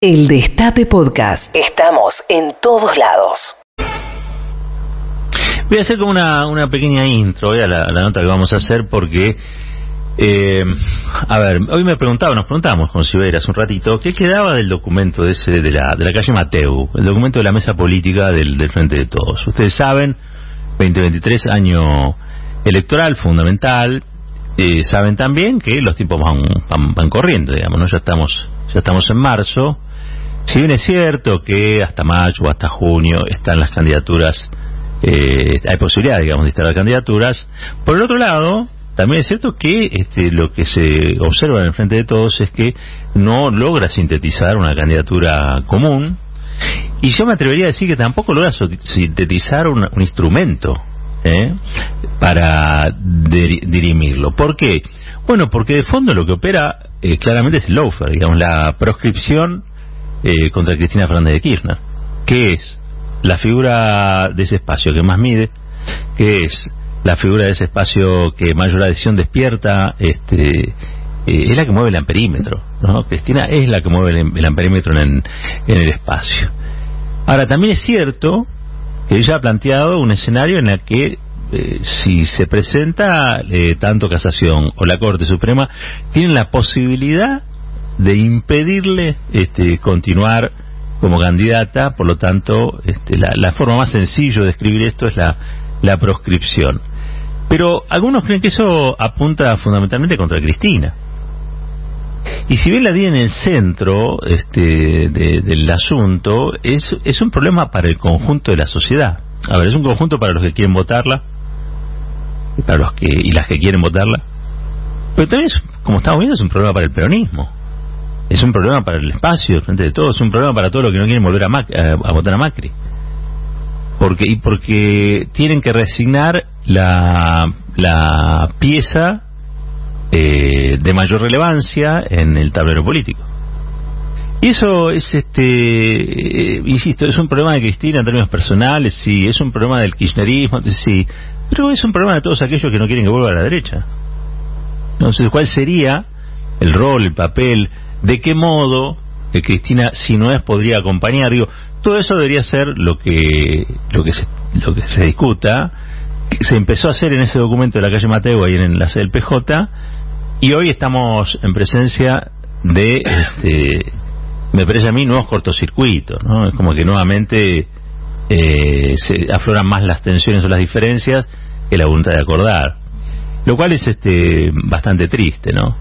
El Destape Podcast. Estamos en todos lados. Voy a hacer como una, una pequeña intro a la, nota que vamos a hacer porque, eh, a ver, hoy me preguntaba, nos preguntamos con Sibera hace un ratito, ¿qué quedaba del documento de, ese, de, la, de la calle Mateu, el documento de la mesa política del, del Frente de Todos? Ustedes saben, 2023, año electoral fundamental, eh, saben también que los tiempos van, van, corriendo, digamos, ¿no? Ya estamos, ya estamos en marzo, si bien es cierto que hasta mayo o hasta junio están las candidaturas, eh, hay posibilidad, digamos, de instalar candidaturas, por el otro lado, también es cierto que este, lo que se observa en el frente de todos es que no logra sintetizar una candidatura común, y yo me atrevería a decir que tampoco logra sintetizar un, instrumento ¿eh? para dirimirlo. ¿Por qué? Bueno, porque de fondo lo que opera eh, claramente es el lawfare, digamos, la proscripción eh, contra Cristina Fernández de Kirchner, que es la figura de ese espacio que más mide, que es la figura de ese espacio que mayor adhesión despierta, este, eh, es la que mueve el amperímetro, ¿no? Cristina es la que mueve el, amperímetro en, el espacio. Ahora, también es cierto que ella ha planteado un escenario en el que eh, si se presenta tanto Casación o la Corte Suprema, tienen la posibilidad de impedirle este, continuar como candidata, por lo tanto, este, la, forma más sencilla de escribir esto es la, proscripción. Pero algunos creen que eso apunta fundamentalmente contra Cristina. Y si bien la di en el centro este, del asunto, es, es un problema para el conjunto de la sociedad. A ver, es un conjunto para los que quieren votarla, para los que y las que quieren votarla, pero también, como estamos viendo, es un problema para el peronismo es un problema para el espacio frente de todo, es un problema para todos los que no quieren volver a, votar a Macri. Porque, y porque tienen que resignar la, la pieza eh, de mayor relevancia en el tablero político. Y eso es, este, eh, insisto, es un problema de Cristina en términos personales, sí, es un problema del kirchnerismo, sí, pero es un problema de todos aquellos que no quieren que vuelva a la derecha. Entonces, ¿cuál sería el rol, el papel de qué modo que Cristina, si no es, podría acompañar. Digo, todo eso debería ser lo que, lo que, se, lo que se discuta. Se empezó a hacer en ese documento de la calle Mateo, ahí en la sede del PJ, y hoy estamos en presencia de, este, me parece a mí, nuevos cortocircuitos, ¿no? Es como que nuevamente eh, se afloran más las tensiones o las diferencias que la voluntad de acordar. Lo cual es este bastante triste, ¿no?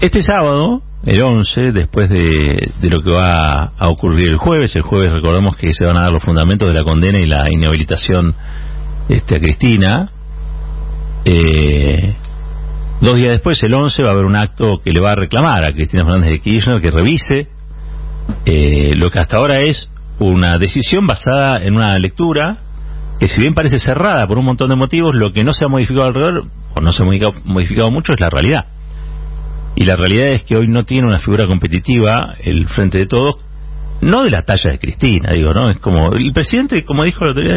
Este sábado el 11, después de, lo que va a ocurrir el jueves. El jueves recordemos que se van a dar los fundamentos de la condena y la inhabilitación este, a Cristina. Eh, dos días después, el 11, va a haber un acto que le va a reclamar a Cristina Fernández de Kirchner que revise eh, lo que hasta ahora es una decisión basada en una lectura que si bien parece cerrada por un montón de motivos, lo que no se ha modificado alrededor, o no se ha modificado mucho, es la realidad. Y la realidad es que hoy no tiene una figura competitiva el Frente de Todos, no de la talla de Cristina, digo, ¿no? Es como, el presidente, como dijo la autoridad,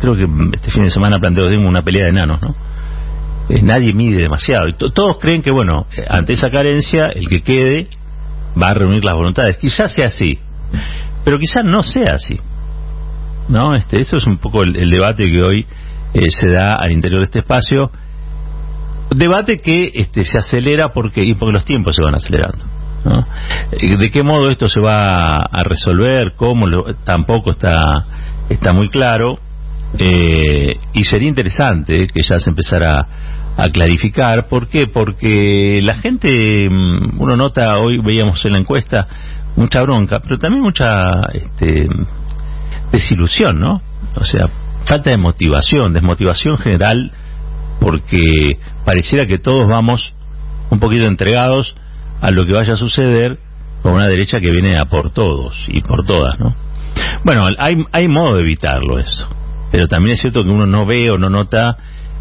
creo que este fin de semana planteó una pelea de enanos, ¿no? nadie mide demasiado. Y todos creen que, bueno, ante esa carencia, el que quede va a reunir las voluntades. Quizás sea así, pero quizás no sea así. ¿No? Este, eso es un poco el, debate que hoy eh, se da al interior de este espacio Debate que este, se acelera porque, y porque los tiempos se van acelerando. Eh, ¿De qué modo esto se va a resolver? ¿Cómo? tampoco está, está muy claro. Eh, y sería interesante que ya se empezara a clarificar. ¿Por qué? Porque la gente, mm, uno nota, hoy veíamos en la encuesta, mucha bronca, pero también mucha este, desilusión, ¿no? O sea, falta de motivación, desmotivación general porque pareciera que todos vamos un poquito entregados a lo que vaya a suceder con una derecha que viene a por todos y por todas, ¿no? Bueno, hay, hay modo de evitarlo eso, pero también es cierto que uno no ve o no nota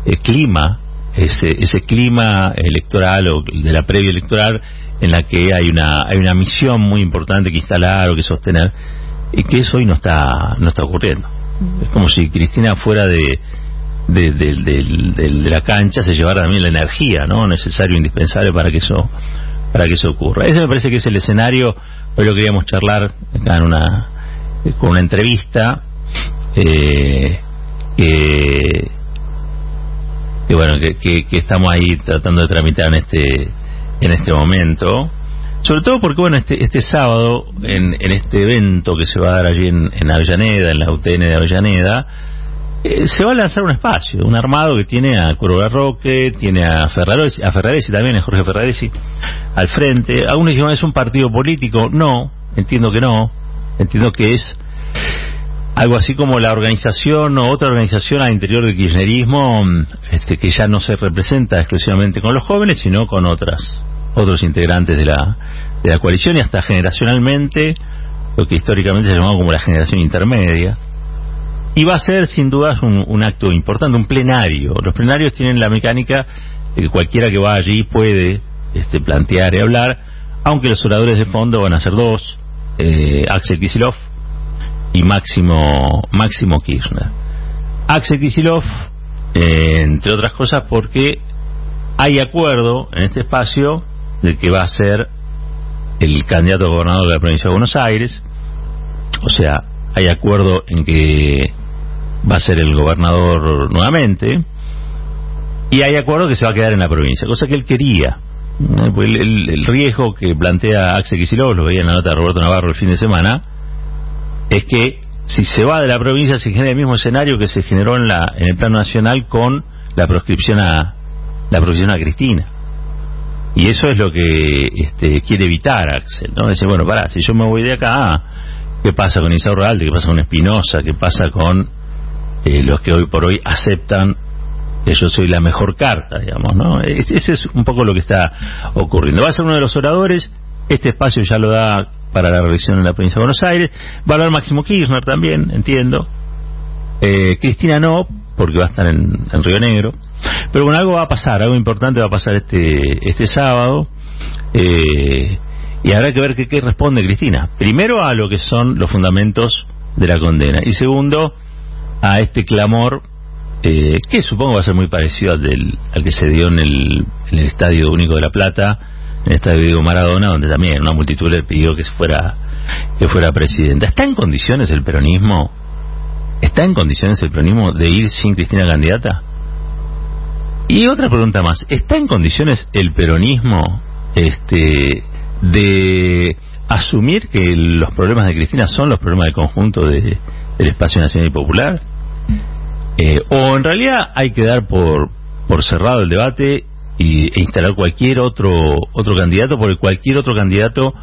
el clima, ese, ese clima electoral o de la previa electoral en la que hay una, hay una misión muy importante que instalar o que sostener y que eso hoy no está, no está ocurriendo. Es como si Cristina fuera de, de, la cancha se llevara también la energía no necesario indispensable para que eso para que eso ocurra. Ese me parece que es el escenario, hoy lo queríamos charlar acá en una, con una entrevista, eh, que, bueno, que, estamos ahí tratando de tramitar en este, en este momento. Sobre todo porque, bueno, este, este sábado, en, en este evento que se va a dar allí en, en Avellaneda, en la UTN de Avellaneda, eh, se va a lanzar un espacio, un armado que tiene a Curva Roque, tiene a Ferraresi, a Ferraresi también, a Jorge Ferraresi, al frente. Algunos dicen, ¿es un partido político? No, entiendo que no. Entiendo que es algo así como la organización o otra organización al interior del kirchnerismo este, que ya no se representa exclusivamente con los jóvenes, sino con otras otros integrantes de la, de la coalición y hasta generacionalmente lo que históricamente se llamó como la generación intermedia y va a ser sin dudas un, acto importante, un plenario. Los plenarios tienen la mecánica de que cualquiera que va allí puede este, plantear y hablar, aunque los oradores de fondo van a ser dos, eh, Axel Kisilov y Máximo, Máximo Kirchner. Axel Kisilov, eh, entre otras cosas, porque hay acuerdo en este espacio de que va a ser el candidato a gobernador de la provincia de Buenos Aires, o sea, hay acuerdo en que va a ser el gobernador nuevamente, y hay acuerdo que se va a quedar en la provincia, cosa que él quería. El, riesgo que plantea Axel Kicillof, lo veía en la nota de Roberto Navarro el fin de semana, es que si se va de la provincia se genera el mismo escenario que se generó en, la, en el plano nacional con la proscripción a la proscripción a Cristina. Y eso es lo que este, quiere evitar Axel, ¿no? Dice, bueno, para, si yo me voy de acá, ¿qué pasa con Isauro Alde? ¿Qué pasa con Espinosa? ¿Qué pasa con eh, los que hoy por hoy aceptan que yo soy la mejor carta, digamos, ¿no? Ese es un poco lo que está ocurriendo. Va a ser uno de los oradores, este espacio ya lo da para la revisión en la provincia de Buenos Aires, va a hablar Máximo Kirchner también, entiendo. Eh, Cristina no, porque va a estar en, Río Negro. Pero bueno, algo va a pasar, algo importante va a pasar este, este sábado. Eh, y habrá que ver qué responde Cristina. Primero a lo que son los fundamentos de la condena. Y segundo, a este clamor eh, que supongo va a ser muy parecido al, del, que se dio en el, en el Estadio Único de La Plata, en el Estadio Diego Maradona, donde también una multitud le pidió que fuera que fuera presidenta. ¿Está en condiciones el peronismo? ¿Está en condiciones el peronismo de ir sin Cristina candidata? Y otra pregunta más, ¿está en condiciones el peronismo este de asumir que los problemas de Cristina son los problemas del conjunto de, del espacio nacional y popular? Eh, ¿O en realidad hay que dar por, por cerrado el debate y, e instalar cualquier otro, otro candidato? Porque cualquier otro candidato,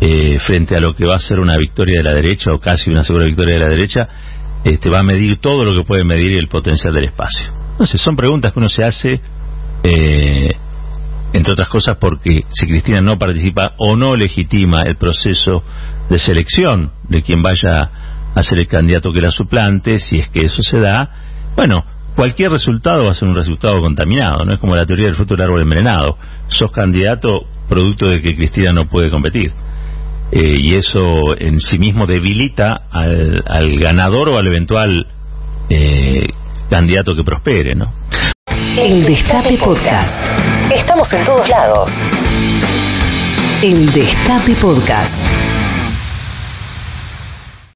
eh, frente a lo que va a ser una victoria de la derecha o casi una segura victoria de la derecha, este, va a medir todo lo que puede medir el potencial del espacio. Entonces, son preguntas que uno se hace. Eh, entre otras cosas porque si Cristina no participa o no legitima el proceso de selección de quien vaya a ser el candidato que la suplante, si es que eso se da, bueno, cualquier resultado va a ser un resultado contaminado, no es como la teoría del fruto del árbol envenenado, sos candidato producto de que Cristina no puede competir. Eh, y eso en sí mismo debilita al, ganador o al eventual eh, candidato que prospere, ¿no? El Destape Podcast. Estamos en todos lados. El Destape Podcast.